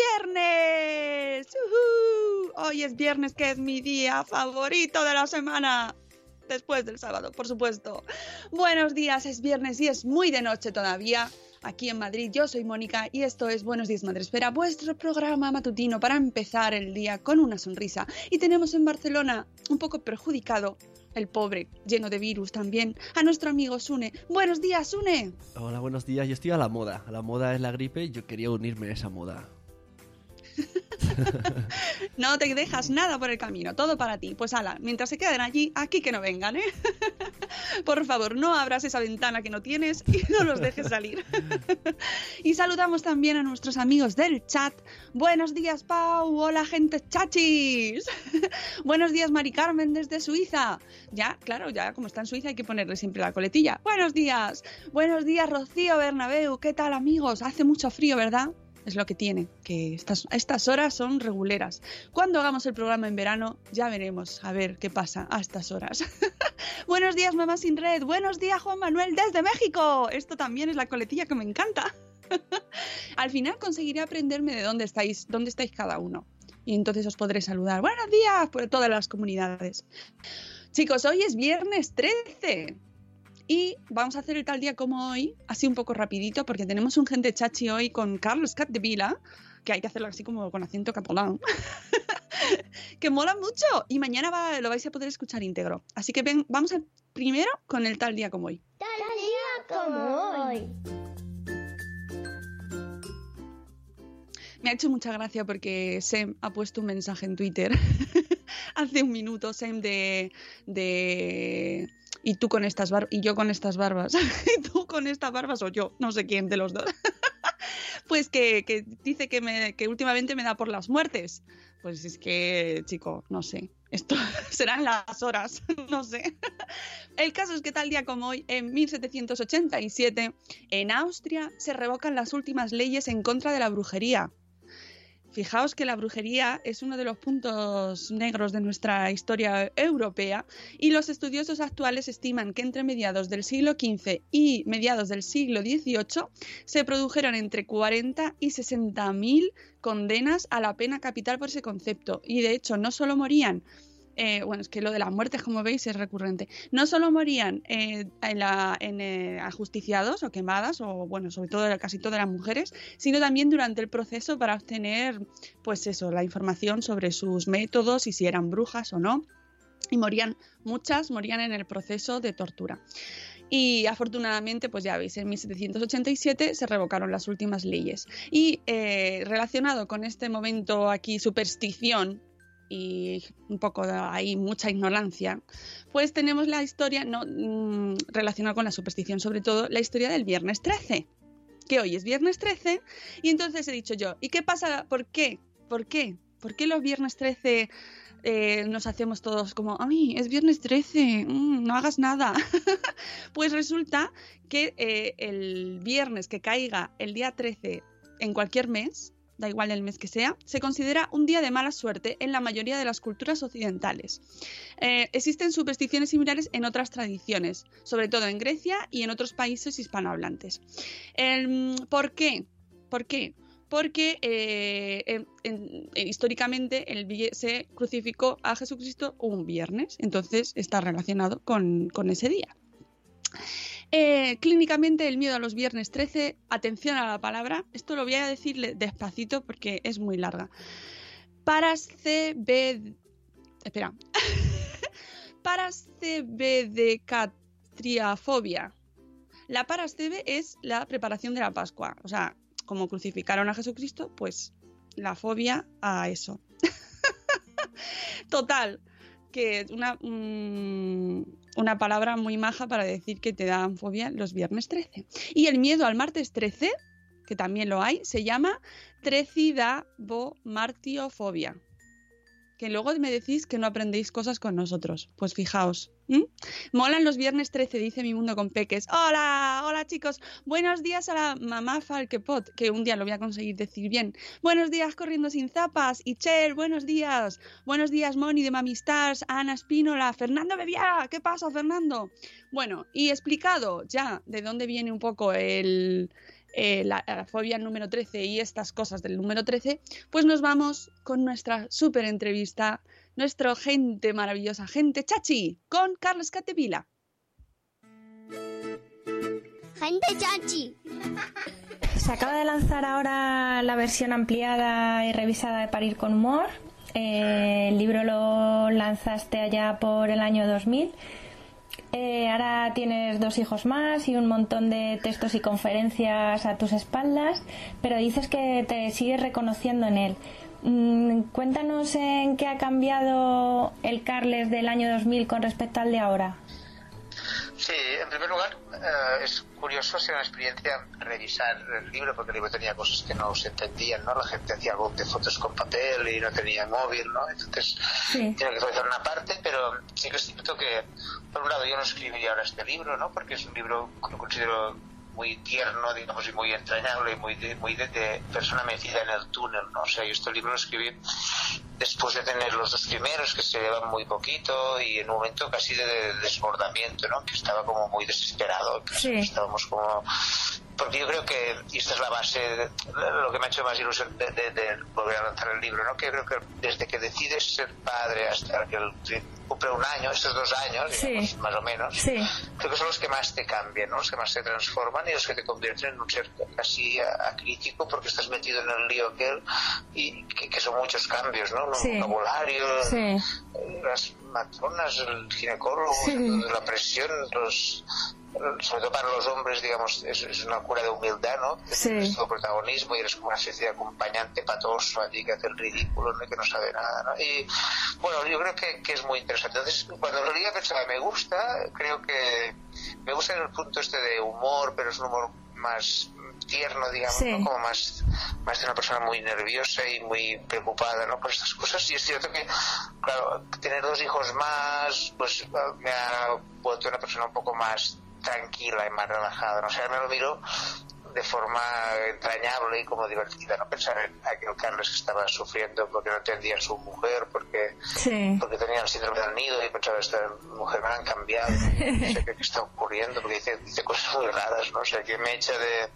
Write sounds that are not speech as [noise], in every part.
viernes. ¡Uhú! Hoy es viernes, que es mi día favorito de la semana. Después del sábado, por supuesto. Buenos días, es viernes y es muy de noche todavía. Aquí en Madrid, yo soy Mónica y esto es Buenos días Madre Espera, vuestro programa matutino para empezar el día con una sonrisa. Y tenemos en Barcelona, un poco perjudicado, el pobre, lleno de virus también, a nuestro amigo Sune. Buenos días, Sune. Hola, buenos días. Yo estoy a la moda. La moda es la gripe y yo quería unirme a esa moda. [laughs] No te dejas nada por el camino, todo para ti. Pues ala, mientras se queden allí, aquí que no vengan, ¿eh? [laughs] Por favor, no abras esa ventana que no tienes y no los dejes salir. [laughs] Y saludamos también a nuestros amigos del chat. Buenos días, Pau. Hola, gente chachis. Buenos días, Mari Carmen desde Suiza. Ya, claro, ya como está en Suiza hay que ponerle siempre la coletilla. Buenos días. Buenos días, Rocío Bernabeu. ¿Qué tal, amigos? Hace mucho frío, ¿verdad? Es lo que tiene, que estas, estas horas son reguleras. Cuando hagamos el programa en verano, ya veremos a ver qué pasa a estas horas. [laughs] Buenos días, mamá sin red. Buenos días, Juan Manuel desde México. Esto también es la coletilla que me encanta. [laughs] Al final conseguiré aprenderme de dónde estáis, dónde estáis cada uno. Y entonces os podré saludar. Buenos días por todas las comunidades. Chicos, hoy es viernes 13. Y vamos a hacer el tal día como hoy, así un poco rapidito, porque tenemos un gente chachi hoy con Carlos Capdevila, que hay que hacerlo así como con acento catalán, [laughs] que mola mucho y mañana va- lo vais a poder escuchar íntegro. Así que ven, vamos a, primero con el tal día como hoy. Tal día como hoy. Me ha hecho mucha gracia porque Sem ha puesto un mensaje en Twitter [laughs] hace un minuto, Sem, de, de y tú con estas barbas, y yo con estas barbas, [laughs] y tú con estas barbas o yo, no sé quién de los dos. [laughs] pues que, que dice que, me, que últimamente me da por las muertes. Pues es que, chico, no sé. Esto [laughs] serán las horas, no sé. El caso es que tal día como hoy, en 1787, en Austria se revocan las últimas leyes en contra de la brujería. Fijaos que la brujería es uno de los puntos negros de nuestra historia europea y los estudiosos actuales estiman que entre mediados del siglo XV y mediados del siglo XVIII se produjeron entre 40 y 60 mil condenas a la pena capital por ese concepto. Y de hecho no solo morían eh, bueno, es que lo de las muertes, como veis, es recurrente. No solo morían eh, en la- en, eh, ajusticiados o quemadas, o bueno, sobre todo casi todas las mujeres, sino también durante el proceso para obtener, pues eso, la información sobre sus métodos y si eran brujas o no. Y morían, muchas morían en el proceso de tortura. Y afortunadamente, pues ya veis, en 1787 se revocaron las últimas leyes. Y eh, relacionado con este momento aquí, superstición y un poco ahí mucha ignorancia, pues tenemos la historia no, mm, relacionada con la superstición, sobre todo la historia del viernes 13. que hoy es viernes 13 y entonces he dicho yo, ¿y qué pasa? ¿Por qué? ¿Por qué? ¿Por qué los viernes 13 eh, nos hacemos todos como, ay, es viernes 13, mm, no hagas nada? [laughs] pues resulta que eh, el viernes que caiga el día 13 en cualquier mes, da igual el mes que sea, se considera un día de mala suerte en la mayoría de las culturas occidentales. Eh, existen supersticiones similares en otras tradiciones, sobre todo en Grecia y en otros países hispanohablantes. El- ¿Por qué? ¿Por qué? Porque eh, en- en- en- históricamente el se crucificó a Jesucristo un viernes, entonces está relacionado con, con ese día. Eh, clínicamente el miedo a los viernes 13, atención a la palabra, esto lo voy a decir despacito porque es muy larga. Parascebed... Espera. [laughs] Parascebedecatriafobia. La parascebe es la preparación de la Pascua. O sea, como crucificaron a Jesucristo, pues la fobia a eso. [laughs] Total, que es una, mm, una palabra muy maja para decir que te dan fobia los viernes 13. Y el miedo al martes 13, que también lo hay, se llama trecidabomartiofobia. Que luego me decís que no aprendéis cosas con nosotros. Pues fijaos. ¿m? Molan los viernes 13, dice mi mundo con peques. Hola, hola chicos. Buenos días a la mamá Falkepot, que un día lo voy a conseguir decir bien. Buenos días corriendo sin zapas. Y Chel, buenos días. Buenos días Moni de Mami Stars, Ana Espínola, Fernando Bebía. ¿Qué pasa, Fernando? Bueno, y explicado ya de dónde viene un poco el, eh, la, la fobia número 13 y estas cosas del número 13, pues nos vamos con nuestra súper entrevista, nuestro gente maravillosa, gente chachi, con Carlos Catevila. Gente chachi. Se acaba de lanzar ahora la versión ampliada y revisada de Parir con Humor. Eh, el libro lo lanzaste allá por el año 2000. Eh, ahora tienes dos hijos más y un montón de textos y conferencias a tus espaldas, pero dices que te sigues reconociendo en él. Mm, cuéntanos en qué ha cambiado el Carles del año 2000 con respecto al de ahora. Sí, en primer lugar, eh, es curioso, ha sido una experiencia revisar el libro, porque el libro tenía cosas que no se entendían, ¿no? La gente hacía algo de fotos con papel y no tenía móvil, ¿no? Entonces, Sí. tiene que revisar una parte, pero sí que es cierto que, por un lado, yo no escribiría ahora este libro, ¿no? Porque es un libro que lo considero muy tierno, digamos, y muy entrañable y muy de, muy de, de persona metida en el túnel, ¿no? O sea, yo este libro lo escribí después de tener los dos primeros que se llevan muy poquito y en un momento casi de, de desbordamiento, ¿no? Que estaba como muy desesperado, que Sí. estábamos como porque yo creo que, y esta es la base, de, lo que me ha hecho más ilusión de, de- de volver a lanzar el libro, ¿no? Que yo creo que desde que decides ser padre hasta que el- cumple un año, estos dos años, Sí. digamos, más o menos, Sí. creo que son los que más te cambian, ¿no? los que más te transforman y los que te convierten en un ser casi acrítico porque estás metido en el lío aquel y que, que son muchos cambios, ¿no? Vocabularios, Sí. las matronas, el ginecólogo, la presión, los sobre todo para los hombres, digamos, es, es una cura de humildad, ¿no? Sí. tienes todo protagonismo y eres como una especie de acompañante patoso allí que hace el ridículo, ¿no? Y que no sabe nada, ¿no? Y bueno, yo creo que, que es muy interesante. Entonces, cuando lo leí pensaba, me gusta, creo que me gusta en el punto este de humor, pero es un humor más tierno, digamos, Sí. ¿no? como más, más de una persona muy nerviosa y muy preocupada, ¿no? Por estas cosas. Y es cierto que, claro, tener dos hijos más, pues me ha vuelto una persona un poco más tranquila y más relajada, ¿no? O sea, me lo miro de forma entrañable y como divertida, no pensar en aquel Carlos que estaba sufriendo porque no entendía a su mujer, porque Sí. porque tenía el síndrome del nido y pensaba, esta mujer me la han cambiado, no sé qué, qué está ocurriendo, porque dice, dice cosas muy raras, ¿no? O sea, que me echa de,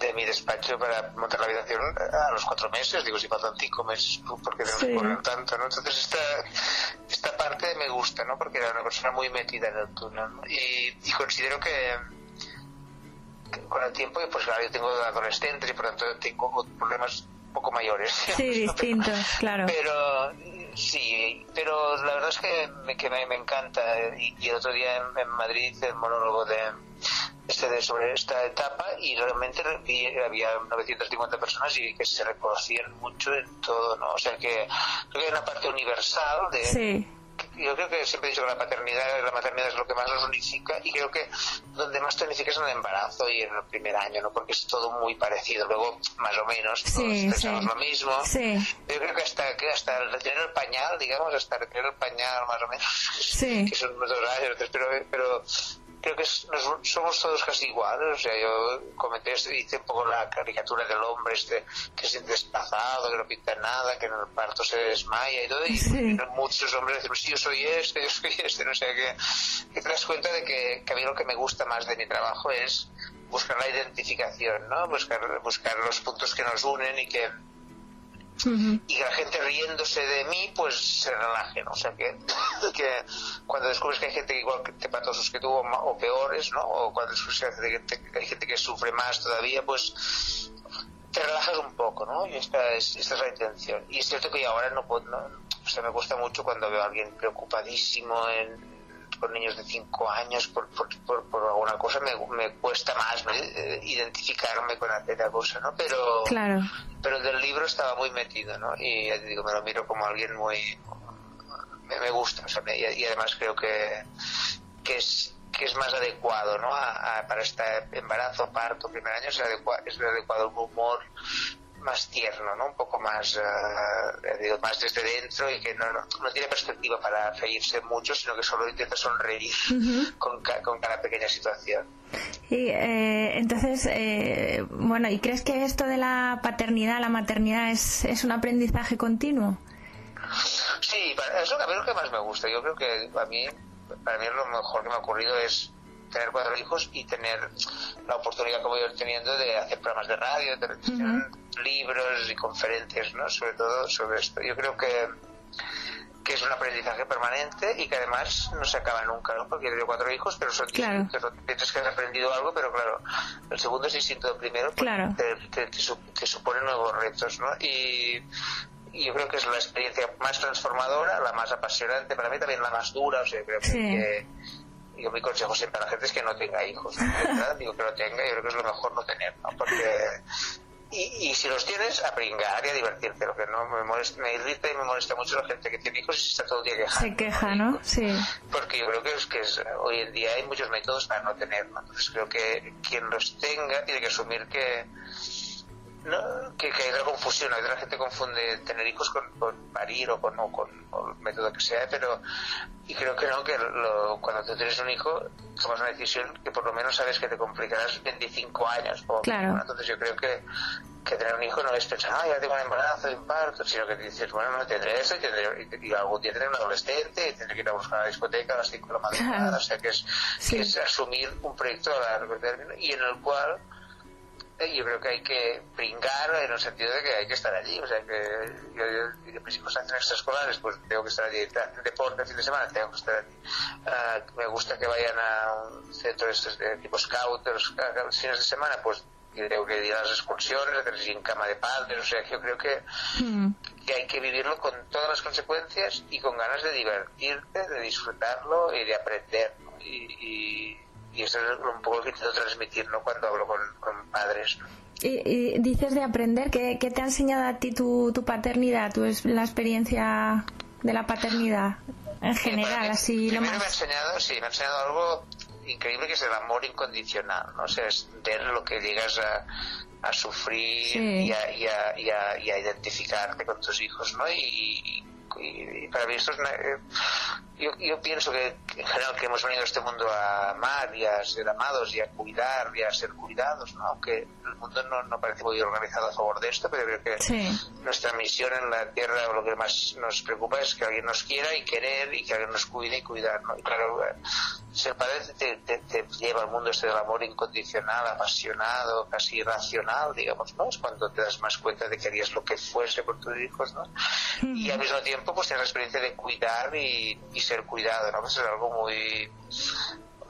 de mi despacho para montar la habitación a los cuatro meses, digo, si faltan cinco meses, porque tenemos Sí. que correr tanto, ¿no? Entonces esta, esta parte me gusta, ¿no? Porque era una persona muy metida en el túnel, ¿no? Y, y considero que, que con el tiempo, pues claro, yo tengo adolescentes y por tanto tengo problemas un poco mayores. Sí, [laughs] distintos, claro. pero sí, pero la verdad es que me, que me, me encanta. Y, y el otro día en, en Madrid el monólogo de este sobre esta etapa y realmente había 950 personas y que se reconocían mucho en todo, ¿no? O sea que creo que hay una parte universal de Sí. yo creo que siempre he dicho que la paternidad, la maternidad es lo que más nos unifica y creo que donde más te unifica es en el embarazo y en el primer año, ¿no? Porque es todo muy parecido. Luego, más o menos, todos Sí, pensamos sí. lo mismo. Sí. Yo creo que hasta, que hasta el retirar el pañal, digamos, hasta retirar el pañal más o menos, Sí. [laughs] que son unos dos años, pero, pero creo que es- nos- somos todos casi iguales. O sea, yo comenté hice un poco la caricatura del hombre este que siente desplazado, que no pinta nada, que en el parto se desmaya y todo. Y Sí. muchos hombres dicen, sí, yo soy este, yo soy este, no sé qué. Y te das cuenta de que, que a mí lo que me gusta más de mi trabajo es buscar la identificación, ¿no? Buscar, buscar los puntos que nos unen y que Y que la gente riéndose de mí pues se relaje ¿no? o sea que, [laughs] que cuando descubres que hay gente igual que te patosos que tú o, peores ¿no? o cuando descubres que hay gente, que que sufre más todavía pues te relajas un poco ¿no? y esta es, esta es la intención y es cierto que ahora no puedo no, o sea me cuesta mucho cuando veo a alguien preocupadísimo en con niños de 5 años por, por, por, por alguna cosa me, me cuesta más ¿no? Eh, identificarme con aquella cosa ¿no? pero Claro. pero el del libro estaba muy metido, ¿no? Y ya te digo, me lo miro como alguien muy... Me, me gusta, o sea, me- y, además creo que, que es que es más adecuado, ¿no? A, a- para este embarazo, parto, primer año, es, adecua- es adecuado un humor más tierno, ¿no? Un poco más, digo, más desde dentro y que no, no, no tiene perspectiva para reírse mucho, sino que solo intenta sonreír con, ca- con cada pequeña situación. Y eh, entonces, eh, bueno, ¿y crees que esto de la paternidad, la maternidad es, es un aprendizaje continuo? Sí, es lo que, a mí lo que más me gusta. Yo creo que a mí, para mí lo mejor que me ha ocurrido es tener cuatro hijos y tener la oportunidad como yo teniendo de hacer programas de radio, de televisión, libros y conferencias, ¿no? Sobre todo sobre esto. Yo creo que que es un aprendizaje permanente y que además no se acaba nunca, ¿no? Porque yo tengo cuatro hijos, pero son Claro. Piensas que has aprendido algo, pero claro, el segundo es distinto del primero, pues Claro. te, te, te su- te supone nuevos retos, ¿no? Y, y yo creo que es la experiencia más transformadora, la más apasionante, para mí también la más dura, o sea, creo que, Sí. que- yo mi consejo siempre a la gente es que no tenga hijos, verdad, digo que lo tenga, yo creo que es lo mejor no tener, ¿no? Porque y, y si los tienes, a pringar y a divertirte. Lo que no me, molesta, me irrita y me molesta mucho la gente que tiene hijos y se está todo el día quejando. Se queja, ¿no? Sí. Porque yo creo que es que es, hoy en día hay muchos métodos para no tener. ¿no? Entonces creo que quien los tenga tiene que asumir que no, que, que hay una confusión. A veces la gente confunde tener hijos con, con parir o con, o con o el método que sea, pero y creo que no, que lo- cuando tú tienes un hijo tomas una decisión que por lo menos sabes que te complicarás 25 años. O, Claro. Entonces yo creo que, que tener un hijo no es pensar, ah, ya tengo un embarazo, un parto, sino que dices, bueno, no tendré eso y, tendré, y, y algún día tendré un adolescente y tendré que ir a buscar a la discoteca a las 5 de la madrugada. O sea que es, Sí. que es asumir un proyecto a largo término y en el cual yo creo que hay que pringar en el sentido de que hay que estar allí. O sea, que yo, yo- yo- mis hijos hacen extraescolares, pues tengo que estar allí. Deporte fin de semana, tengo que estar allí. Ah, me gusta que vayan a un centro de estos de tipo scout los, los fines de semana, pues tengo que ir a las excursiones, hacerles en cama de padres. O sea, yo creo que, Mm. que hay que vivirlo con todas las consecuencias y con ganas de divertirte, de disfrutarlo y de aprender. ¿no? Y, y, y eso es un poco lo que intento transmitir ¿no? cuando hablo con, con padres. ¿no? Y, y dices de aprender, ¿qué, qué te ha enseñado a ti tu, tu paternidad, tu, la experiencia de la paternidad en Sí, general, mí, así lo primero me ha más... enseñado, sí, me ha enseñado algo increíble que es el amor incondicional, ¿no? O sea, es ver lo que llegas a, a sufrir Sí. y, a, y, a, y, a, y a identificarte con tus hijos, ¿no? Y, y- y para mí esto es una, eh, yo, yo pienso que en general que hemos venido a este mundo a amar y a ser amados y a cuidar y a ser cuidados, ¿no? Aunque el mundo no, no parece muy organizado a favor de esto, pero creo que Sí. nuestra misión en la Tierra, lo que más nos preocupa es que alguien nos quiera y querer y que alguien nos cuide y cuidar. ¿no? Y claro, ser padre te, te- te lleva al mundo este del amor incondicional, apasionado, casi irracional, digamos, ¿no? Es cuando te das más cuenta de que harías lo que fuese por tus hijos, ¿no? Y al mismo tiempo, pues tienes la experiencia de cuidar y, y ser cuidado, ¿no? Pues es algo muy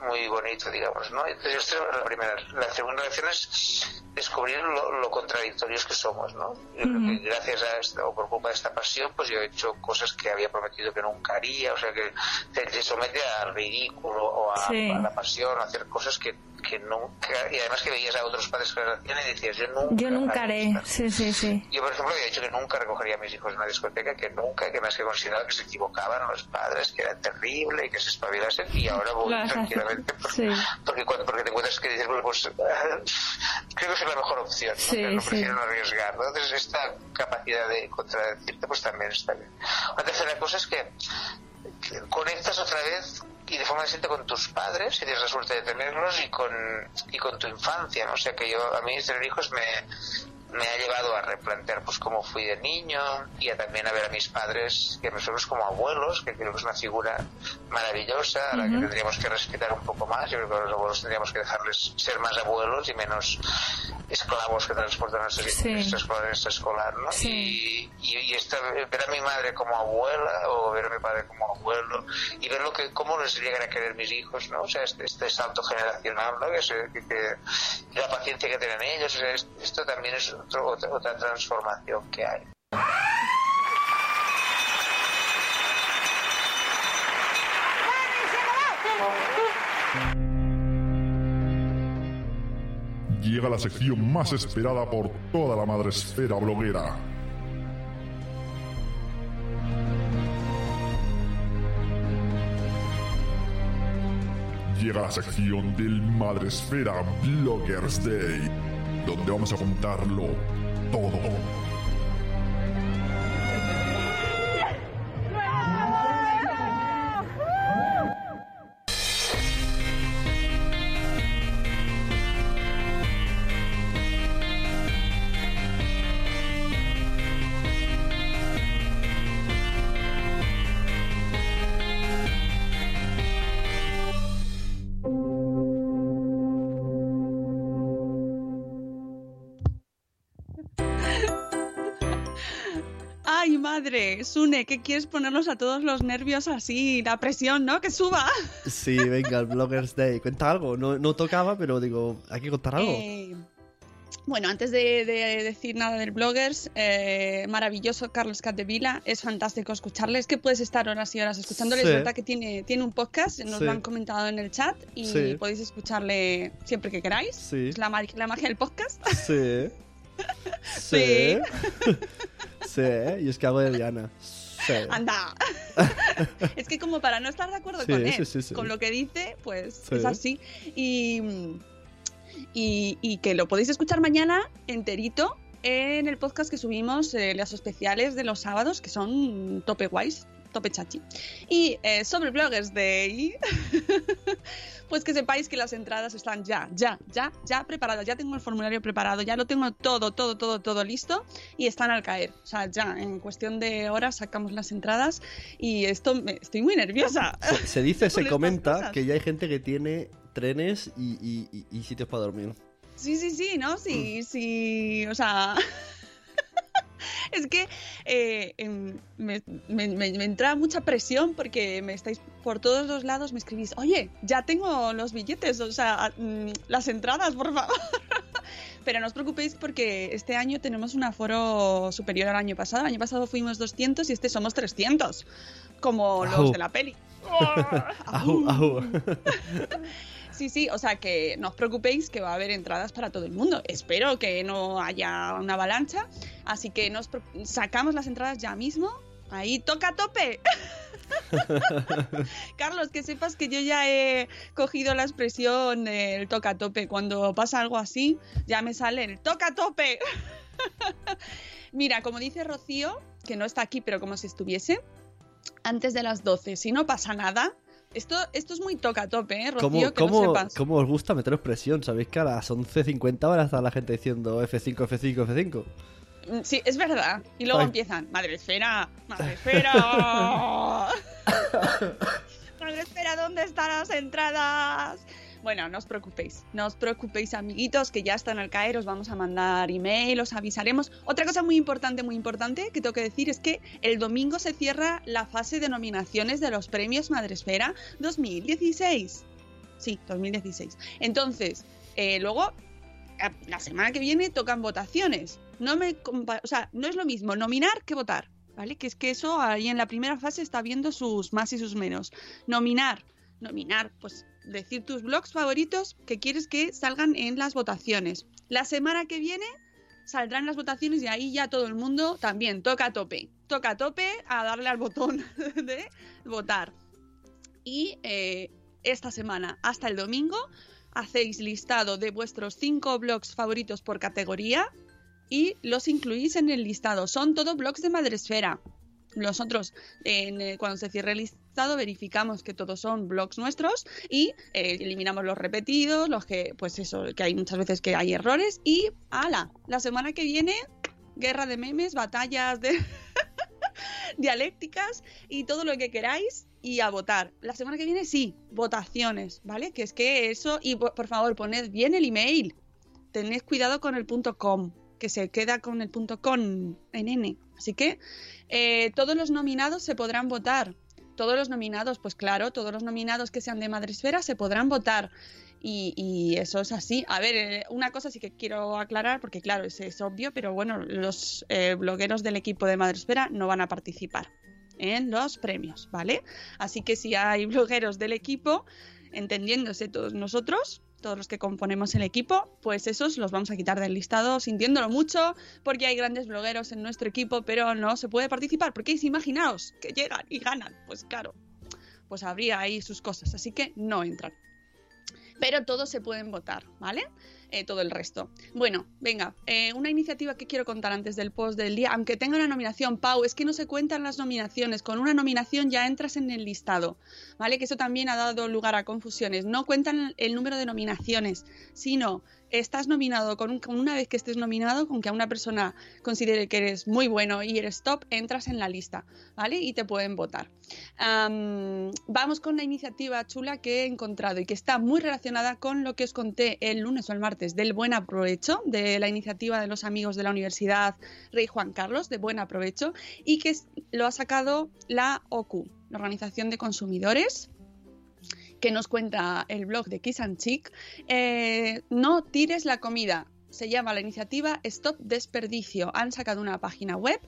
muy bonito, digamos, ¿no? Entonces, esta es la primera. La segunda lección es descubrir lo, lo contradictorios que somos, ¿no? Yo creo que gracias a esto, o por culpa de esta pasión, pues yo he hecho cosas que había prometido que nunca haría, o sea, que te, te somete al ridículo o a, Sí. a la pasión, a hacer cosas que, que nunca, y además que veías a otros padres que lo hacían y decías, yo nunca. Yo nunca haría haré. esto". Sí, sí, sí. Yo, por ejemplo, había dicho que nunca recogería a mis hijos en una discoteca, que nunca, que más que consideraba que se equivocaban los padres, que era terrible y que se espabilasen, y ahora voy tranquilamente. Porque, Sí. porque, cuando, porque te encuentras que dices, bueno, pues [laughs] creo que es la mejor opción, ¿no? Sí, prefiero no arriesgar. ¿no? Entonces, esta capacidad de contradecirte, pues también está bien. La tercera cosa es que conectas otra vez y de forma distinta con tus padres, si tienes la suerte de tenerlos, y con, y con tu infancia. ¿no? O sea que yo, a mí tener hijos me, me ha llevado a replantear pues cómo fui de niño y a también a ver a mis padres, que nosotros como abuelos, que creo que es una figura maravillosa, a la que tendríamos que respetar un poco más. Yo creo que a los abuelos tendríamos que dejarles ser más abuelos y menos esclavos que transportan nuestra, Sí. nuestra escolar, nuestra escolar, ¿no? Sí. Y, y, y esta- ver a mi madre como abuela o ver a mi padre como abuelo y ver lo que cómo les llegan a querer mis hijos, ¿no? O sea, este, este salto generacional, ¿no? Que, se- que- que- la paciencia que tienen ellos, o sea, es- esto también es otra, otra transformación que hay. Llega la sección más esperada por toda la madresfera bloguera. Llega la sección del Madresfera Bloggers Day, donde vamos a contarlo todo. Madre, Sune, ¿qué quieres ponernos a todos los nervios así? La presión, ¿no? Que suba. Sí, venga, el Bloggers Day. Cuenta algo. No, no tocaba, pero digo, hay que contar algo. Eh, bueno, antes de, de decir nada del bloggers, eh, maravilloso Carlos Catevila, es fantástico escucharle. Es que puedes estar horas y horas escuchándole. Sí. Es verdad que tiene, tiene un podcast, nos Sí. lo han comentado en el chat y Sí. podéis escucharle siempre que queráis. Sí. Es la, la magia del podcast. Sí. [laughs] Sí. Sí, [laughs] y es que hago de Diana. Sí. Anda. [laughs] es que como para no estar de acuerdo Sí, con él, sí, sí, sí. con lo que dice, pues Sí. es así. Y, y, y que lo podéis escuchar mañana enterito en el podcast que subimos, eh, los especiales de los sábados, que son tope guays, tope chachi. Y eh, sobre Bloggers Day, [laughs] pues que sepáis que las entradas están ya, ya, ya, ya preparadas. Ya tengo el formulario preparado, ya lo tengo todo, todo, todo, todo listo y están al caer. O sea, ya en cuestión de horas sacamos las entradas y esto me, estoy muy nerviosa. Se, se dice, [laughs] se comenta que ya hay gente que tiene trenes y, y- y- y sitios para dormir. Sí, sí, sí, ¿no? Sí, sí, o sea... [laughs] [laughs] es que eh, em, me, me- me- me entra mucha presión porque me estáis por todos los lados, me escribís, oye, ya tengo los billetes, o sea, mm, las entradas, por favor. [laughs] Pero no os preocupéis porque este año tenemos un aforo superior al año pasado. El año pasado fuimos 200 y este somos 300, como los de la peli. [laughs] Au. Sí, sí, o sea que no os preocupéis que va a haber entradas para todo el mundo. Espero que no haya una avalancha, así que nos sacamos las entradas ya mismo. Ahí toca a tope. [laughs] Carlos, que sepas que yo ya he cogido la expresión del toca a tope. Cuando pasa algo así, ya me sale el toca a tope. [laughs] Mira, como dice Rocío, que no está aquí, pero como si estuviese, antes de las 12, si no pasa nada, esto, esto es muy toca tope, ¿eh, Rocío? ¿Cómo, que lo cómo, sepas. cómo os gusta meteros presión? ¿Sabéis que a las 11.50 van a estar la gente diciendo F5, F5, F5? Mm, Sí, es verdad. Y luego Ay. empiezan, madre esfera, madre [laughs] esfera. [laughs] madre esfera, ¿dónde están las entradas? Bueno, no os preocupéis, no os preocupéis amiguitos, que ya están al caer, os vamos a mandar email, os avisaremos. Otra cosa muy importante, muy importante que tengo que decir es que el domingo se cierra la fase de nominaciones de los premios Madresfera 2016. Sí, 2016. Entonces, eh, luego la semana que viene tocan votaciones. No me o sea, no es lo mismo nominar que votar, ¿vale? Que es que eso ahí en la primera fase está viendo sus más y sus menos. Nominar nominar, pues decir tus blogs favoritos que quieres que salgan en las votaciones. La semana que viene saldrán las votaciones y ahí ya todo el mundo también toca a tope. Toca a tope a darle al botón [laughs] de votar. Y eh, esta semana hasta el domingo hacéis listado de vuestros cinco blogs favoritos por categoría y los incluís en el listado. Son todos blogs de Madresfera. Nosotros, eh, cuando se cierre el listado, verificamos que todos son blogs nuestros y eh, eliminamos los repetidos, los que, pues eso, que hay muchas veces que hay errores. Y ala, la semana que viene, guerra de memes, batallas de [laughs] dialécticas y todo lo que queráis y a votar. La semana que viene sí, votaciones, ¿vale? Que es que eso, y por favor, poned bien el email. Tened cuidado con el punto com, que se queda con el punto con en N. Así que eh, todos los nominados se podrán votar. Todos los nominados, pues claro, todos los nominados que sean de Madresfera se podrán votar. Y, eso es así. A ver, eh, una cosa sí que quiero aclarar, porque claro, es, es obvio, pero bueno, los eh, blogueros del equipo de Madresfera no van a participar en los premios, ¿vale? Así que si hay [laughs] blogueros del equipo, entendiéndose todos nosotros, todos los que componemos el equipo, pues esos los vamos a quitar del listado sintiéndolo mucho, porque hay grandes blogueros en nuestro equipo, pero no se puede participar, porque imaginaos que llegan y ganan, pues claro, pues habría ahí sus cosas, así que no entran. Pero todos se pueden votar, ¿vale? Eh, todo el resto. Bueno, venga, eh, una iniciativa que quiero contar antes del post del día, aunque tenga una nominación, Pau, es que no se cuentan las nominaciones, con una nominación ya entras en el listado, ¿vale? Que eso también ha dado lugar a confusiones. No cuentan el número de nominaciones, sino estás nominado, con, un- con una vez que estés nominado, con que a una persona considere que eres muy bueno y eres top, entras en la lista, ¿vale? Y te pueden votar. Am, vamos con la iniciativa chula que he encontrado y que está muy relacionada con lo que os conté el lunes o el martes del Buen Aprovecho, de la iniciativa de los amigos de la Universidad Rey Juan Carlos, de Buen Aprovecho, y que lo ha sacado la OCU, la Organización de Consumidores, que nos cuenta el blog de Kiss and Chic. Eh, no tires la comida. Se llama la iniciativa Stop Desperdicio. Han sacado una página web,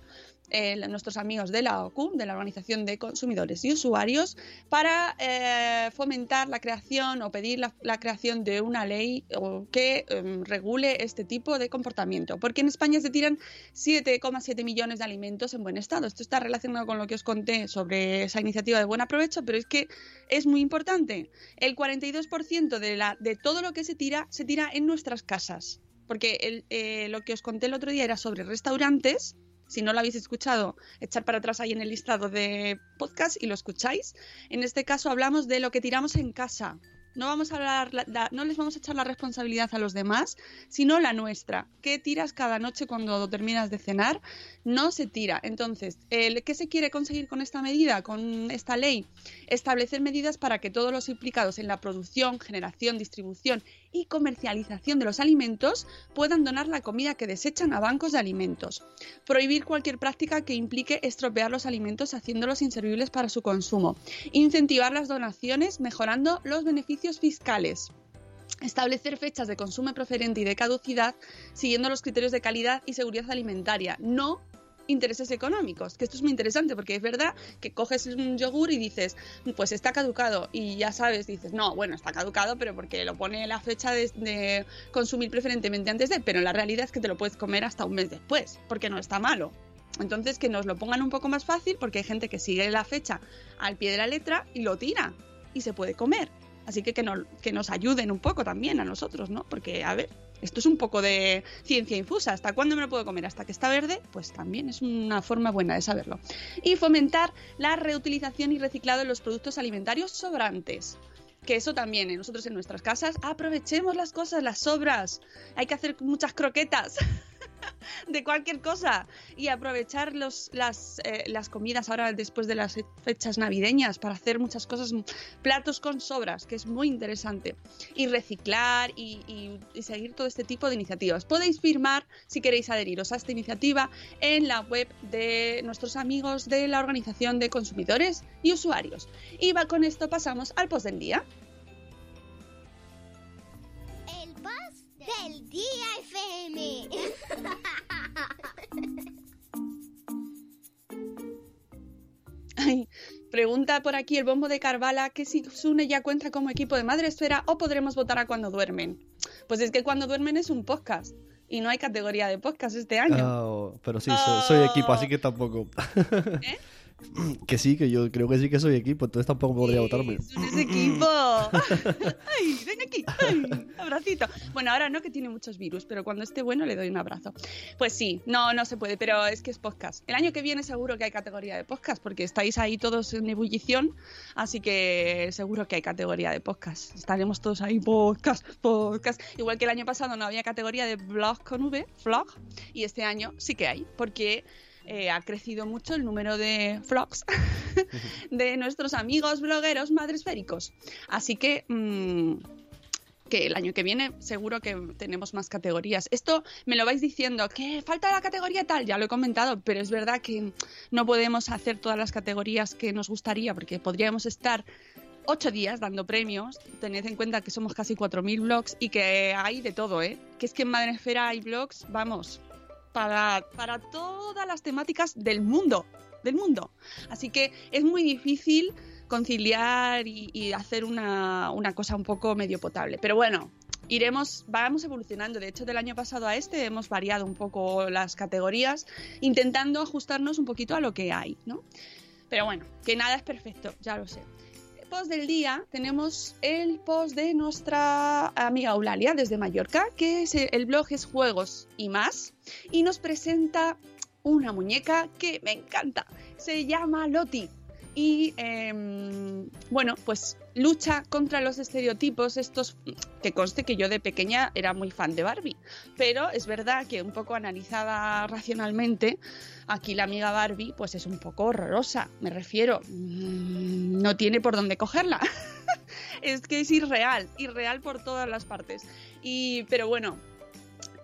eh, nuestros amigos de la OCU, de la Organización de Consumidores y Usuarios, para eh, fomentar la creación o pedir la, creación de una ley que em, regule este tipo de comportamiento. Porque en España se tiran 7,7 millones de alimentos en buen estado. Esto está relacionado con lo que os conté sobre esa iniciativa de buen aprovecho, pero es que es muy importante. El 42% de, la, de todo lo que se tira se tira en nuestras casas. Porque eh, lo que os conté el otro día era sobre restaurantes. Si no lo habéis escuchado, echar para atrás ahí en el listado de podcast y lo escucháis. En este caso hablamos de lo que tiramos en casa. No vamos a hablar, la- la- no les vamos a echar la responsabilidad a los demás, sino la nuestra. ¿Qué tiras cada noche cuando terminas de cenar? No se tira. Entonces, ¿qué se quiere conseguir con esta medida, con esta ley? Establecer medidas para que todos los implicados en la producción, generación, distribución y comercialización de los alimentos puedan donar la comida que desechan a bancos de alimentos. Prohibir cualquier práctica que implique estropear los alimentos haciéndolos inservibles para su consumo. Incentivar las donaciones mejorando los beneficios fiscales. Establecer fechas de consumo preferente y de caducidad siguiendo los criterios de calidad y seguridad alimentaria, no intereses económicos, que esto es muy interesante porque es verdad que coges un yogur y dices, pues está caducado y ya sabes, dices, no, bueno, está caducado, pero porque lo pone la fecha de, consumir preferentemente antes de, pero la realidad es que te lo puedes comer hasta un mes después, porque no está malo. Entonces que nos lo pongan un poco más fácil porque hay gente que sigue la fecha al pie de la letra y lo tira y se puede comer. Así que que, no- que nos ayuden un poco también a nosotros, ¿no? Porque, a ver, esto es un poco de ciencia infusa. ¿Hasta cuándo me lo puedo comer? ¿Hasta que está verde? Pues también es una forma buena de saberlo. Y fomentar la reutilización y reciclado de los productos alimentarios sobrantes. Que eso también, eh, nosotros en nuestras casas, aprovechemos las cosas, las sobras. Hay que hacer muchas croquetas [laughs] de cualquier cosa y aprovechar los, las, eh, las comidas ahora después de las fechas navideñas para hacer muchas cosas, platos con sobras, que es muy interesante. Y reciclar y, y- y seguir todo este tipo de iniciativas. Podéis firmar si queréis adheriros a esta iniciativa en la web de nuestros amigos de la Organización de Consumidores y Usuarios. Y va, con esto pasamos al post del día. Del día FM. Ay, Pregunta por aquí el bombo de Carvala que si Sune ya cuenta como equipo de Madresfera o podremos votar a cuando duermen. Pues es que cuando duermen es un podcast y no hay categoría de podcast este año. Ah, pero sí, soy, soy equipo, así que tampoco. ¿Eh? [laughs] Que sí, que yo creo que sí que soy equipo, entonces tampoco podría votarme. Es equipo. [laughs] Ay, ven aquí. Ay, abracito. Bueno, ahora no que tiene muchos virus, pero cuando esté bueno le doy un abrazo. Pues sí, no, no se puede, pero es que es podcast. El año que viene seguro que hay categoría de podcast, porque estáis ahí todos en ebullición, así que seguro que hay categoría de podcast. Estaremos todos ahí, podcast, podcast. Igual que el año pasado no había categoría de blog con V, vlog, y este año sí que hay, porque eh, ha crecido mucho el número de vlogs [laughs] de nuestros amigos blogueros madresféricos. Así que... mm, que el año que viene seguro que tenemos más categorías. Esto me lo vais diciendo, que falta la categoría tal, ya lo he comentado, pero es verdad que no podemos hacer todas las categorías que nos gustaría, porque podríamos estar ocho días dando premios. Tened en cuenta que somos casi 4.000 blogs y que hay de todo, ¿eh? Que es que en Madresfera hay blogs, vamos, para, para todas las temáticas del mundo, del mundo. Así que es muy difícil conciliar y, y hacer una, una cosa un poco medio potable. Pero bueno, iremos, vamos evolucionando. De hecho, del año pasado a este hemos variado un poco las categorías, intentando ajustarnos un poquito a lo que hay, ¿no? Pero bueno, que nada es perfecto, ya lo sé. Post del día tenemos el post de nuestra amiga Eulalia desde Mallorca, que es el blog es Juegos y más, y nos presenta una muñeca que me encanta. Se llama Loti. Y em, bueno, pues lucha contra los estereotipos estos que conste que yo de pequeña era muy fan de Barbie, pero es verdad que un poco analizada racionalmente, aquí la amiga Barbie pues es un poco horrorosa, me refiero, mm, no tiene por dónde cogerla. [laughs] es que es irreal, irreal por todas las partes. Y pero bueno,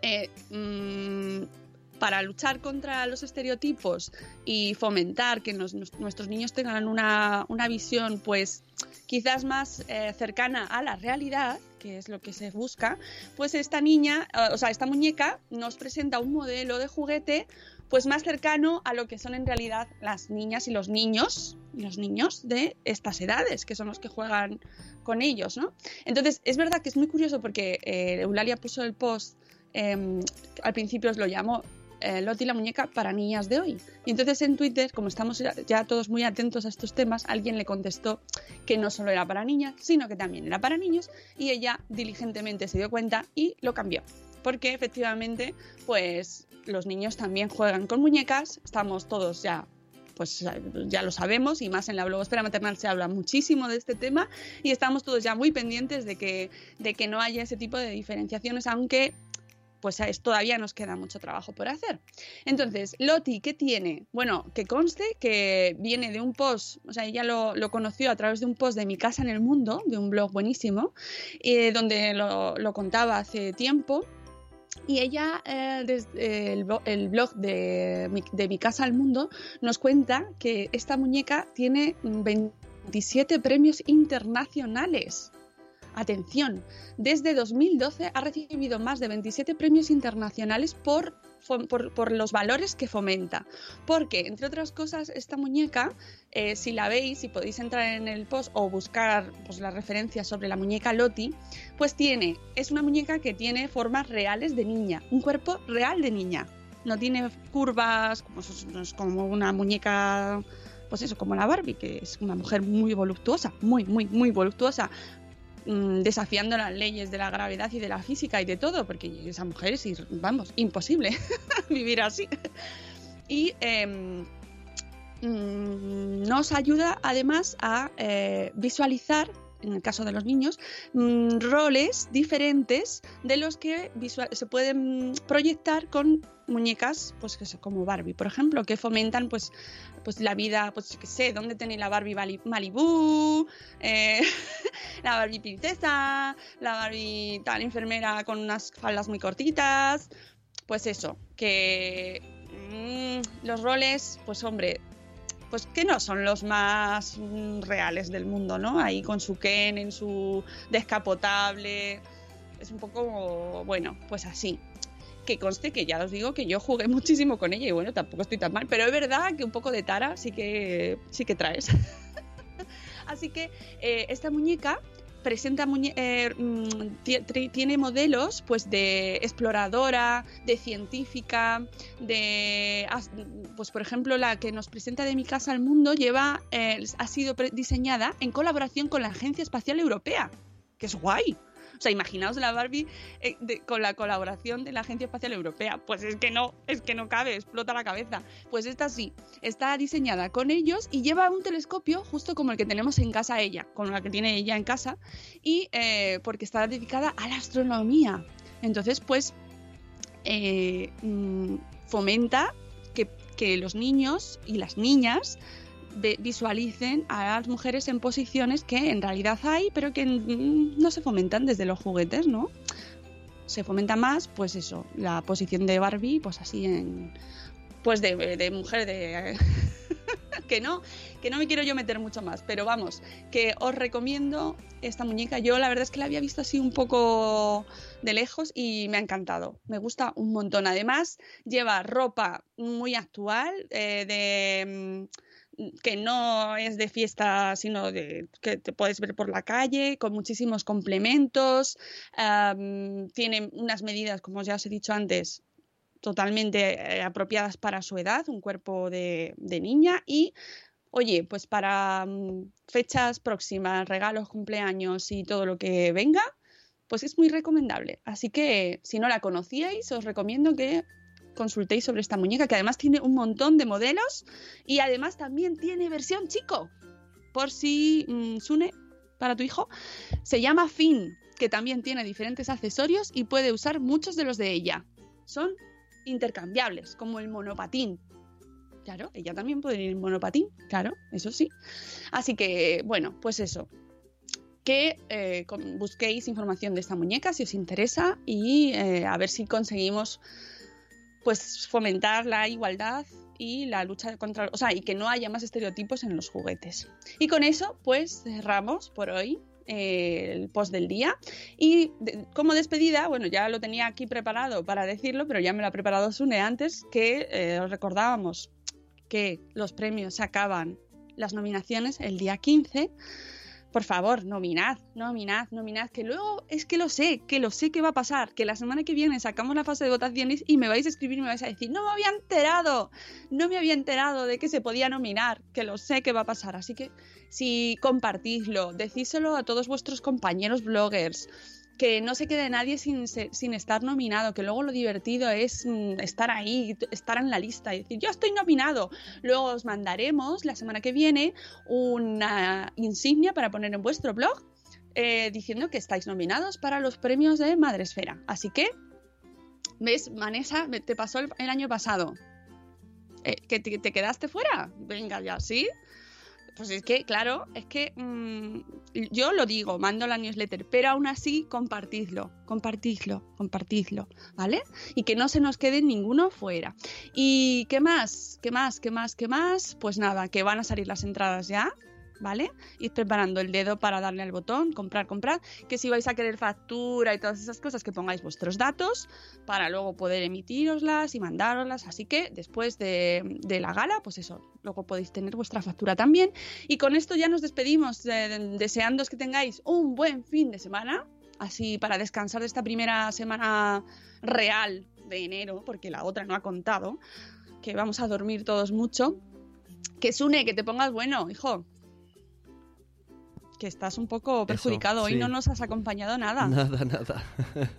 eh, mm, para luchar contra los estereotipos y fomentar que nuestros niños tengan una, una visión pues quizás más eh, cercana a la realidad, que es lo que se busca, pues esta niña, eh, o sea, esta muñeca nos presenta un modelo de juguete pues más cercano a lo que son en realidad las niñas y los niños, los niños de estas edades, que son los que juegan con ellos, ¿no? Entonces, es verdad que es muy curioso porque eh, Eulalia puso el post, eh, al principio os lo llamó eh, Loti la muñeca para niñas de hoy. Y entonces en Twitter, como estamos ya, todos muy atentos a estos temas, alguien le contestó que no solo era para niñas, sino que también era para niños y ella diligentemente se dio cuenta y lo cambió. Porque efectivamente, pues los niños también juegan con muñecas, estamos todos ya pues ya lo sabemos y más en la blogosfera maternal se habla muchísimo de este tema y estamos todos ya muy pendientes de que, de que no haya ese tipo de diferenciaciones, aunque pues es- todavía nos queda mucho trabajo por hacer. Entonces, Loti, ¿qué tiene? Bueno, que conste que viene de un post, o sea, ella lo, conoció a través de un post de Mi Casa en el Mundo, de un blog buenísimo, eh, donde lo, contaba hace tiempo. Y ella, eh, desde el, bo- el blog de mi, de Mi Casa al Mundo, nos cuenta que esta muñeca tiene 27 premios internacionales. Atención, desde 2012 ha recibido más de 27 premios internacionales por, los valores que fomenta. Porque, entre otras cosas, esta muñeca, eh, si la veis, si podéis entrar en el post o buscar pues, las referencias sobre la muñeca Loti, pues tiene, es una muñeca que tiene formas reales de niña, un cuerpo real de niña. No tiene curvas, como, como una muñeca, pues eso, como la Barbie, que es una mujer muy voluptuosa, muy, muy, muy voluptuosa, mm, desafiando las leyes de la gravedad y de la física y de todo, porque esa mujer es, vamos, imposible [laughs] vivir así. Y em, mm, nos ayuda además a eh, visualizar, en el caso de los niños, mm, roles diferentes de los que se pueden proyectar con muñecas pues que como Barbie, por ejemplo, que fomentan pues pues la vida, pues yo qué sé, dónde tenéis la Barbie Malibu, eh, [laughs] la Barbie princesa, la Barbie tal enfermera con unas faldas muy cortitas, pues eso, que mm, los roles, pues hombre, pues que no son los más mm, reales del mundo, ¿no? Ahí con su Ken en su descapotable, es un poco, bueno, pues así. Que conste que ya os digo que yo jugué [laughs] muchísimo con ella y bueno, tampoco estoy tan mal, pero es verdad que un poco de tara sí que sí que traes. [laughs] Así que eh, esta muñeca presenta eh, mm, tiene modelos pues de exploradora, de científica, de pues por ejemplo la que nos presenta de mi casa al mundo lleva eh, ha sido diseñada en colaboración con la Agencia Espacial Europea, que es guay. O sea, imaginaos la Barbie eh, con la colaboración de la Agencia Espacial Europea. Pues es que no, es que no cabe, explota la cabeza. Pues esta sí, está diseñada con ellos y lleva un telescopio justo como el que tenemos en casa ella, con la que tiene ella en casa, y eh, porque está dedicada a la astronomía. Entonces, pues eh, mm, fomenta que los niños y las niñas visualicen a las mujeres en posiciones que en realidad hay, pero que mm, no se fomentan desde los juguetes, ¿no? Se fomenta más, pues eso, la posición de Barbie, pues así en. Pues de, de mujer de. [laughs] que no, que no me quiero yo meter mucho más, pero vamos, que os recomiendo esta muñeca. Yo la verdad es que la había visto así un poco de lejos y me ha encantado. Me gusta un montón. Además, lleva ropa muy actual, eh, de mm, que no es de fiesta, sino de que te puedes ver por la calle, con muchísimos complementos. tiene unas medidas, como ya os he dicho antes, totalmente eh, apropiadas para su edad, un cuerpo de, de niña y oye, pues para mm, fechas próximas, regalos, cumpleaños y todo lo que venga, pues es muy recomendable. Así que si no la conocíais, os recomiendo que consultéis sobre esta muñeca, que además tiene un montón de modelos y además también tiene versión chico, por si mm, Sune, para tu hijo, se llama Finn, que también tiene diferentes accesorios y puede usar muchos de los de ella. Son intercambiables, como el monopatín. Claro, ella también puede ir en monopatín, claro, eso sí. Así que, bueno, pues eso. Que eh, busquéis información de esta muñeca si os interesa y eh, a ver si conseguimos pues fomentar la igualdad y la lucha contra, o sea, y que no haya más estereotipos en los juguetes. Y con eso, pues cerramos por hoy eh, el post del día. Y como despedida, bueno, ya lo tenía aquí preparado para decirlo, pero ya me lo ha preparado Sune antes, que eh, os recordábamos que los premios se acaban, las nominaciones el día 15. Por favor, nominad, nominad, nominad, que luego es que lo sé, que lo sé que va a pasar, que la semana que viene sacamos la fase de votaciones y me vais a escribir y me vais a decir, no me había enterado, no me había enterado de que se podía nominar, que lo sé que va a pasar. Así que si compartidlo, decíselo a todos vuestros compañeros bloggers, que no se quede nadie sin, sin estar nominado, que luego lo divertido es mm, estar ahí, estar en la lista y decir, yo estoy nominado. Luego os mandaremos la semana que viene una insignia para poner en vuestro blog eh, diciendo que estáis nominados para los premios de Madresfera. Así que, ¿ves, Vanessa? Te pasó el, año pasado. Eh, ¿Que te quedaste fuera? Venga ya, ¿sí? Pues es que, claro, es que mm, yo lo digo, mando la newsletter, pero aún así compartidlo, compartidlo, compartidlo, ¿vale? Y que no se nos quede ninguno fuera. ¿Y qué más? ¿Qué más? ¿Qué más? ¿Qué más? Pues nada, que van a salir las entradas ya, ¿vale? Id preparando el dedo para darle al botón, comprar, comprar, que si vais a querer factura y todas esas cosas, que pongáis vuestros datos para luego poder emitiroslas y mandároslas. Así que después de, de la gala, pues eso, luego podéis tener vuestra factura también. Y con esto ya nos despedimos, eh, que tengáis un buen fin de semana, así para descansar de esta primera semana real de enero, porque la otra no ha contado, que vamos a dormir todos mucho. Que Sune, que te pongas bueno, hijo. Que estás un poco perjudicado. Hoy sí. no nos has acompañado nada. [laughs] Nada, nada. [laughs]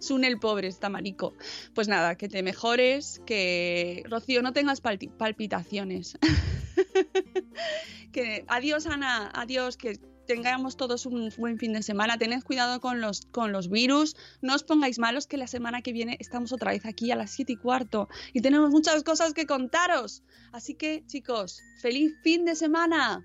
Sune el pobre, está marico. Pues nada, que te mejores, que Rocío no tengas palpi- palpitaciones. [laughs] que adiós Ana, adiós, que tengamos todos un buen fin de semana. Tened cuidado con los, con los virus, no os pongáis malos que la semana que viene estamos otra vez aquí a las 7 y cuarto y tenemos muchas cosas que contaros. Así que chicos, feliz fin de semana.